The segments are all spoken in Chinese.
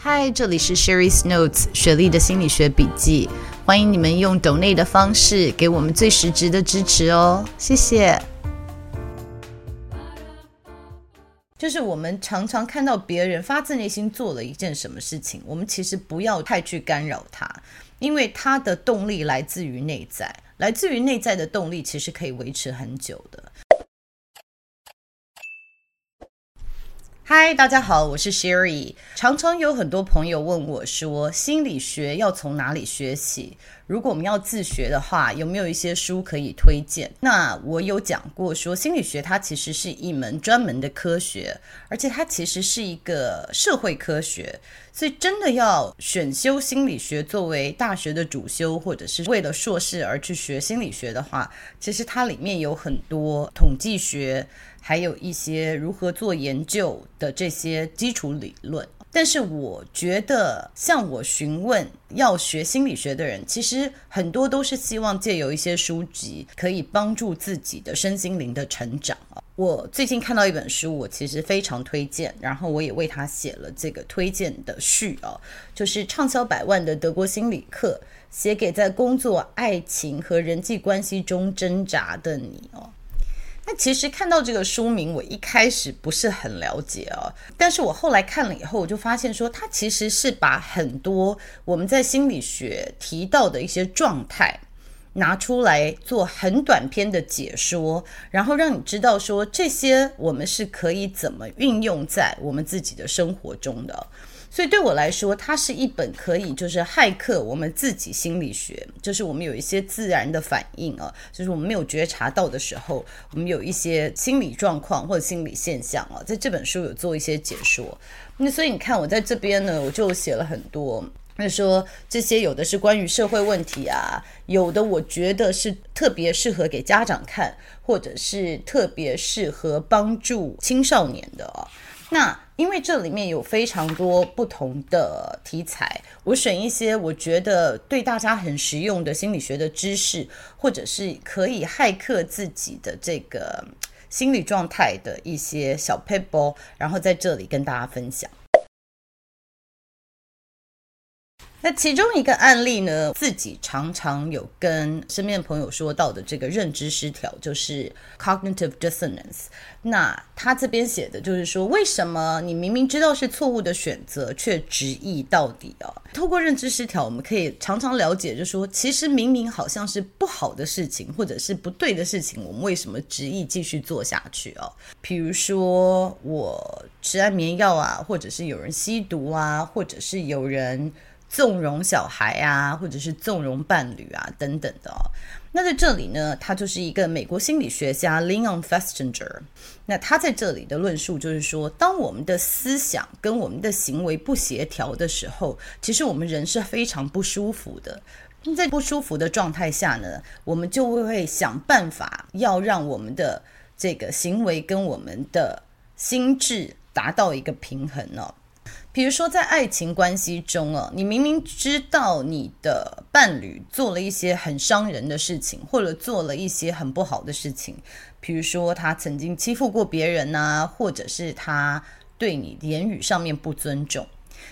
嗨，这里是 Sherry's Notes 雪莉的心理学笔记。欢迎你们用 donate 的方式给我们最实质的支持哦，谢谢。就是我们常常看到别人发自内心做了一件什么事情，我们其实不要太去干扰他，因为他的动力来自于内在，来自于内在的动力其实可以维持很久的。嗨，大家好，我是 Sherry。常常有很多朋友问我说，心理学要从哪里学起？如果我们要自学的话，有没有一些书可以推荐？那我有讲过说，心理学它其实是一门专门的科学，而且它其实是一个社会科学。所以，真的要选修心理学作为大学的主修，或者是为了硕士而去学心理学的话，其实它里面有很多统计学。还有一些如何做研究的这些基础理论，但是我觉得，向我询问要学心理学的人，其实很多都是希望借由一些书籍，可以帮助自己的身心灵的成长。我最近看到一本书，我其实非常推荐，然后我也为他写了这个推荐的序哦，就是畅销百万的德国心理课，写给在工作、爱情和人际关系中挣扎的你哦。那其实看到这个书名，我一开始不是很了解哦，但是我后来看了以后，我就发现说，它其实是把很多我们在心理学提到的一些状态拿出来做很短篇的解说，然后让你知道说，这些我们是可以怎么运用在我们自己的生活中的。所以对我来说，它是一本可以就是骇客我们自己心理学，就是我们有一些自然的反应啊，就是我们没有觉察到的时候，我们有一些心理状况或者心理现象啊，在这本书有做一些解说。那所以你看，我在这边呢，我就写了很多，那说这些有的是关于社会问题啊，有的我觉得是特别适合给家长看，或者是特别适合帮助青少年的啊。那因为这里面有非常多不同的题材，我选一些我觉得对大家很实用的心理学的知识，或者是可以骇客自己的这个心理状态的一些小 paper，，然后在这里跟大家分享。那其中一个案例呢，自己常常有跟身边的朋友说到的这个认知失调，就是 cognitive dissonance。那他这边写的就是说，为什么你明明知道是错误的选择，却执意到底啊？透过认知失调，我们可以常常了解，就是说，其实明明好像是不好的事情，或者是不对的事情，我们为什么执意继续做下去啊？比如说我吃安眠药啊，或者是有人吸毒啊，或者是有人。纵容小孩啊，或者是纵容伴侣啊，等等的。那在这里呢，他就是一个美国心理学家 Leon Festinger。那他在这里的论述就是说，当我们的思想跟我们的行为不协调的时候，其实我们人是非常不舒服的。在不舒服的状态下呢，我们就会想办法要让我们的这个行为跟我们的心智达到一个平衡哦。比如说，在爱情关系中啊，你明明知道你的伴侣做了一些很伤人的事情，或者做了一些很不好的事情，比如说他曾经欺负过别人呐，或者是他对你言语上面不尊重，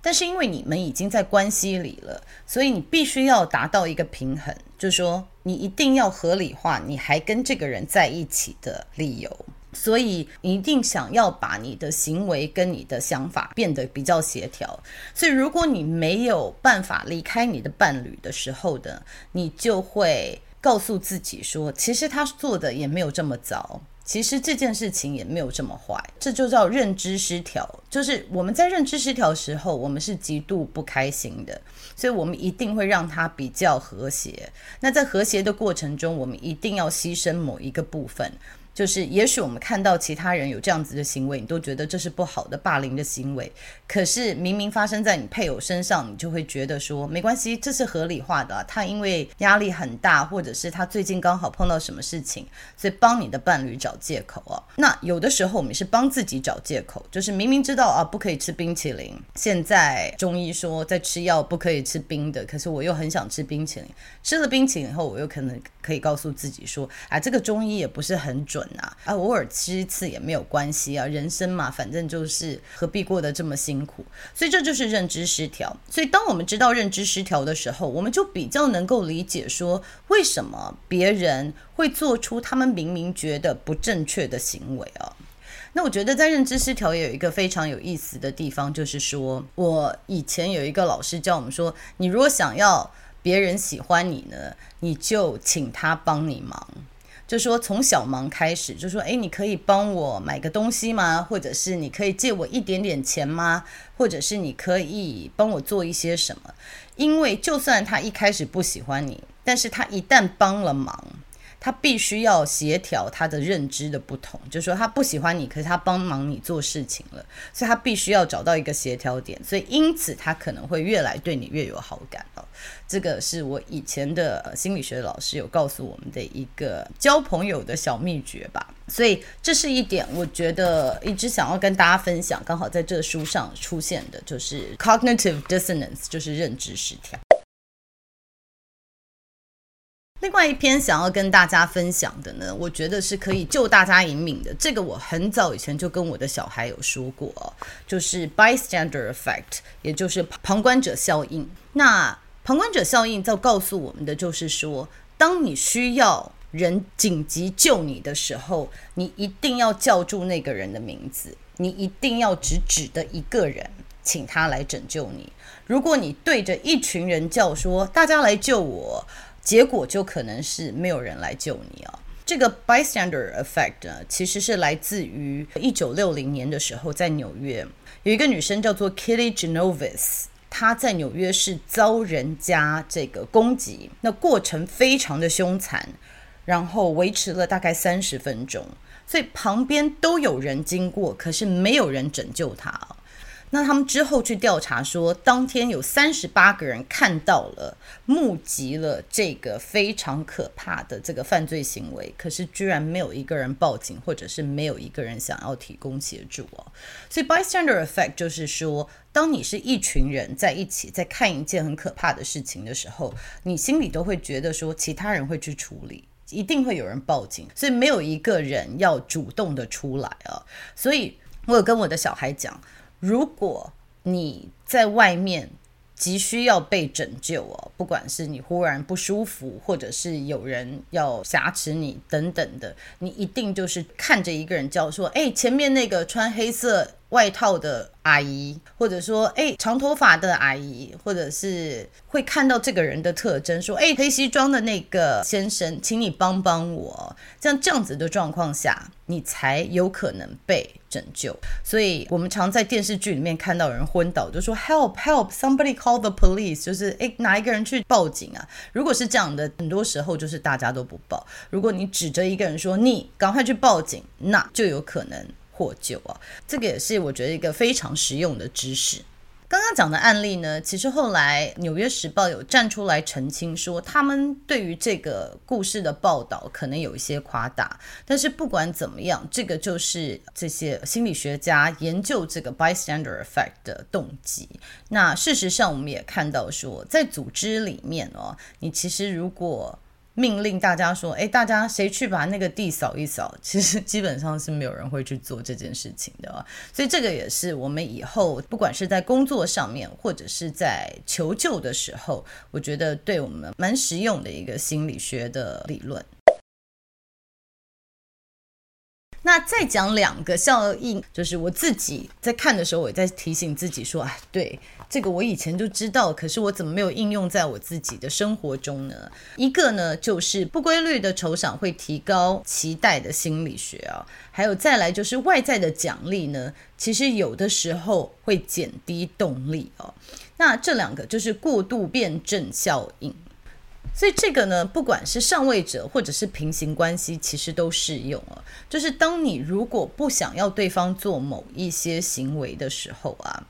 但是因为你们已经在关系里了，所以你必须要达到一个平衡，就是说你一定要合理化你还跟这个人在一起的理由。所以你一定想要把你的行为跟你的想法变得比较协调。所以如果你没有办法离开你的伴侣的时候的，你就会告诉自己说，其实他做的也没有这么糟。其实这件事情也没有这么坏，这就叫认知失调。就是我们在认知失调的时候，我们是极度不开心的，所以我们一定会让它比较和谐。那在和谐的过程中，我们一定要牺牲某一个部分。就是，也许我们看到其他人有这样子的行为，你都觉得这是不好的霸凌的行为。可是明明发生在你配偶身上，你就会觉得说没关系，这是合理化的。他因为压力很大，或者是他最近刚好碰到什么事情，所以帮你的伴侣找借口啊。那有的时候我们是帮自己找借口，就是明明知道啊不可以吃冰淇淋，现在中医说在吃药不可以吃冰的，可是我又很想吃冰淇淋。吃了冰淇淋以后，我又可能可以告诉自己说，啊这个中医也不是很准。啊，偶尔吃一次也没有关系啊，人生嘛，反正就是何必过得这么辛苦？所以这就是认知失调。所以当我们知道认知失调的时候，我们就比较能够理解说，为什么别人会做出他们明明觉得不正确的行为啊。那我觉得在认知失调也有一个非常有意思的地方，就是说我以前有一个老师教我们说，你如果想要别人喜欢你呢，你就请他帮你忙。就说从小忙开始，就说，诶，你可以帮我买个东西吗？或者是你可以借我一点点钱吗？或者是你可以帮我做一些什么？因为就算他一开始不喜欢你，但是他一旦帮了忙。他必须要协调他的认知的不同，就是说他不喜欢你，可是他帮忙你做事情了，所以他必须要找到一个协调点，所以因此他可能会越来对你越有好感哦。这个是我以前的心理学老师有告诉我们的一个交朋友的小秘诀吧，所以这是一点我觉得一直想要跟大家分享，刚好在这书上出现的就是 cognitive dissonance，就是认知失调。另外一篇想要跟大家分享的呢，我觉得是可以救大家一命的。这个我很早以前就跟我的小孩有说过，就是 bystander effect，也就是旁观者效应。那旁观者效应在告诉我们的就是说，当你需要人紧急救你的时候，你一定要叫住那个人的名字，你一定要只指的一个人，请他来拯救你。如果你对着一群人叫说，大家来救我。结果就可能是没有人来救你啊！这个 bystander effect 呢，其实是来自于一九六零年的时候，在纽约有一个女生叫做 Kitty Genovese，她在纽约市遭人家这个攻击，那过程非常的凶残，然后维持了大概三十分钟，所以旁边都有人经过，可是没有人拯救她。那他们之后去调查说，当天有三十八个人看到了、目击了这个非常可怕的这个犯罪行为，可是居然没有一个人报警，或者是没有一个人想要提供协助哦。所以 bystander effect 就是说，当你是一群人在一起在看一件很可怕的事情的时候，你心里都会觉得说，其他人会去处理，一定会有人报警，所以没有一个人要主动的出来啊。所以我有跟我的小孩讲。如果你在外面急需要被拯救哦，不管是你忽然不舒服，或者是有人要挟持你等等的，你一定就是看着一个人叫说：“哎，前面那个穿黑色外套的阿姨，或者说，哎，长头发的阿姨，或者是会看到这个人的特征，说，哎，黑西装的那个先生，请你帮帮我。像这样子的状况下，你才有可能被拯救。所以，我们常在电视剧里面看到有人昏倒，就说 Help, help, somebody call the police，就是哎，哪一个人去报警啊？如果是这样的，很多时候就是大家都不报。如果你指着一个人说你赶快去报警，那就有可能。获救啊，这个也是我觉得一个非常实用的知识。刚刚讲的案例呢，其实后来《纽约时报》有站出来澄清说，他们对于这个故事的报道可能有一些夸大。但是不管怎么样，这个就是这些心理学家研究这个 bystander effect 的动机。那事实上，我们也看到说，在组织里面哦，你其实如果命令大家说：“诶，大家谁去把那个地扫一扫？” 其实基本上是没有人会去做这件事情的。所以这个也是我们以后不管是在工作上面，或者是在求救的时候，我觉得对我们蛮实用的一个心理学的理论。那再讲两个效应，就是我自己在看的时候，我也在提醒自己说，啊，对。这个我以前就知道，可是我怎么没有应用在我自己的生活中呢？一个呢，就是不规律的酬赏会提高期待的心理学啊，还有再来就是外在的奖励呢，其实有的时候会减低动力哦。那这两个就是过度辩证效应，所以这个呢，不管是上位者或者是平行关系，其实都适用啊。就是当你如果不想要对方做某一些行为的时候啊。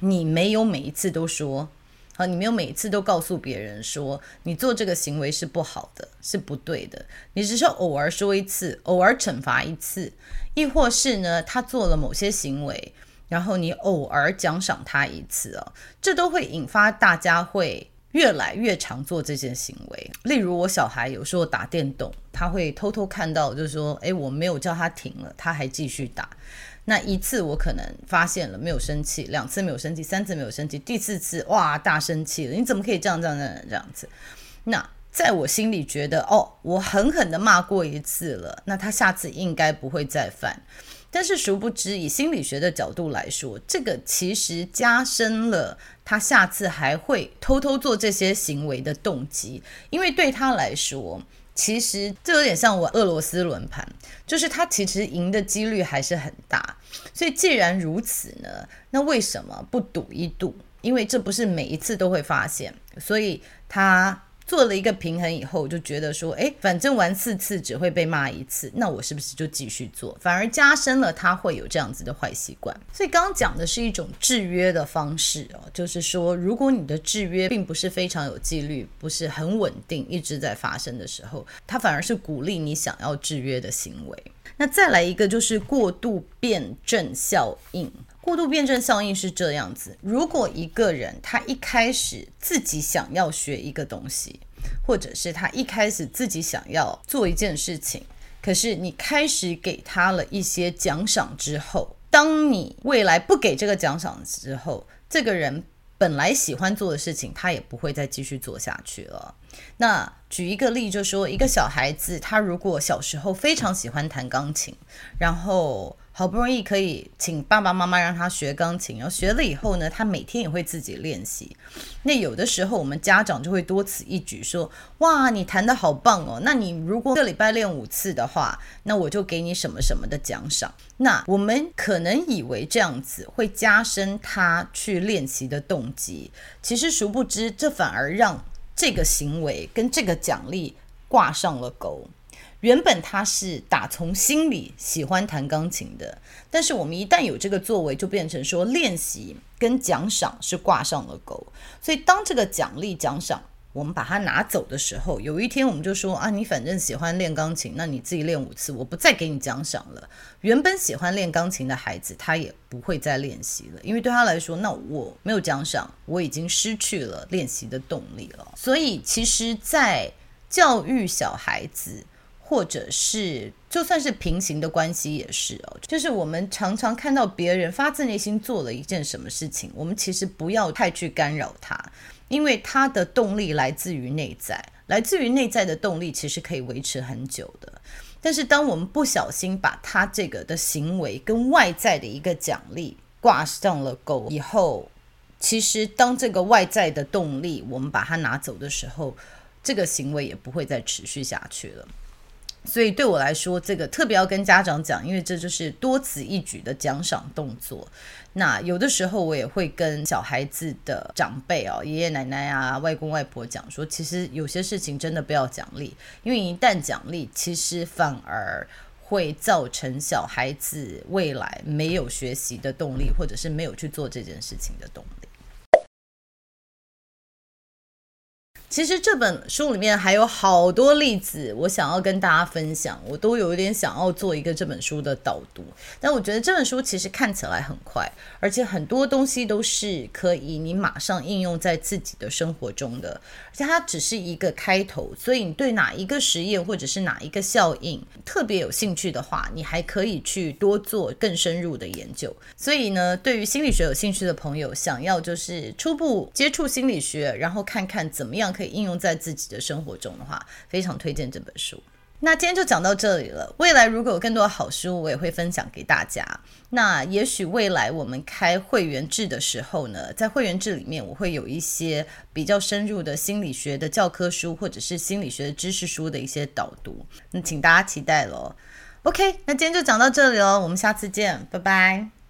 你没有每一次都说，好，你没有每一次都告诉别人说你做这个行为是不好的，是不对的。你只是偶尔说一次，偶尔惩罚一次，亦或是呢，他做了某些行为，然后你偶尔奖赏他一次哦，这都会引发大家会越来越常做这件行为。例如我小孩有时候打电动，他会偷偷看到，就是说，诶，我没有叫他停了，他还继续打。那一次我可能发现了没有生气，两次没有生气，三次没有生气，第四次哇大生气了！你怎么可以这样这样这样这样子？那在我心里觉得哦，我狠狠的骂过一次了，那他下次应该不会再犯。但是殊不知，以心理学的角度来说，这个其实加深了他下次还会偷偷做这些行为的动机，因为对他来说。其实这有点像我俄罗斯轮盘，就是他其实赢的几率还是很大。所以既然如此呢，那为什么不赌一赌？因为这不是每一次都会发现，所以他。做了一个平衡以后，就觉得说，哎，反正玩四次只会被骂一次，那我是不是就继续做？反而加深了他会有这样子的坏习惯。所以刚刚讲的是一种制约的方式哦，就是说，如果你的制约并不是非常有纪律，不是很稳定，一直在发生的时候，它反而是鼓励你想要制约的行为。那再来一个就是过度辩证效应。过度辩证效应是这样子：如果一个人他一开始自己想要学一个东西，或者是他一开始自己想要做一件事情，可是你开始给他了一些奖赏之后，当你未来不给这个奖赏之后，这个人本来喜欢做的事情，他也不会再继续做下去了。那举一个例，就说一个小孩子，他如果小时候非常喜欢弹钢琴，然后。好不容易可以请爸爸妈妈让他学钢琴，然后学了以后呢，他每天也会自己练习。那有的时候我们家长就会多此一举说：“哇，你弹得好棒哦！那你如果这礼拜练五次的话，那我就给你什么什么的奖赏。”那我们可能以为这样子会加深他去练习的动机，其实殊不知这反而让这个行为跟这个奖励挂上了钩。原本他是打从心里喜欢弹钢琴的，但是我们一旦有这个作为，就变成说练习跟奖赏是挂上了钩。所以当这个奖励奖赏我们把它拿走的时候，有一天我们就说啊，你反正喜欢练钢琴，那你自己练五次，我不再给你奖赏了。原本喜欢练钢琴的孩子，他也不会再练习了，因为对他来说，那我没有奖赏，我已经失去了练习的动力了。所以其实，在教育小孩子。或者是就算是平行的关系也是哦，就是我们常常看到别人发自内心做了一件什么事情，我们其实不要太去干扰他，因为他的动力来自于内在，来自于内在的动力其实可以维持很久的。但是当我们不小心把他这个的行为跟外在的一个奖励挂上了钩以后，其实当这个外在的动力我们把它拿走的时候，这个行为也不会再持续下去了。所以对我来说，这个特别要跟家长讲，因为这就是多此一举的奖赏动作。那有的时候我也会跟小孩子的长辈哦，爷爷奶奶啊、外公外婆讲说，其实有些事情真的不要奖励，因为一旦奖励，其实反而会造成小孩子未来没有学习的动力，或者是没有去做这件事情的动力。其实这本书里面还有好多例子，我想要跟大家分享，我都有一点想要做一个这本书的导读。但我觉得这本书其实看起来很快，而且很多东西都是可以你马上应用在自己的生活中的，而且它只是一个开头。所以你对哪一个实验或者是哪一个效应特别有兴趣的话，你还可以去多做更深入的研究。所以呢，对于心理学有兴趣的朋友，想要就是初步接触心理学，然后看看怎么样可以。应用在自己的生活中的话，非常推荐这本书。那今天就讲到这里了。未来如果有更多好书，我也会分享给大家。那也许未来我们开会员制的时候呢，在会员制里面，我会有一些比较深入的心理学的教科书，或者是心理学的知识书的一些导读。那请大家期待喽。OK，那今天就讲到这里喽，我们下次见，拜拜。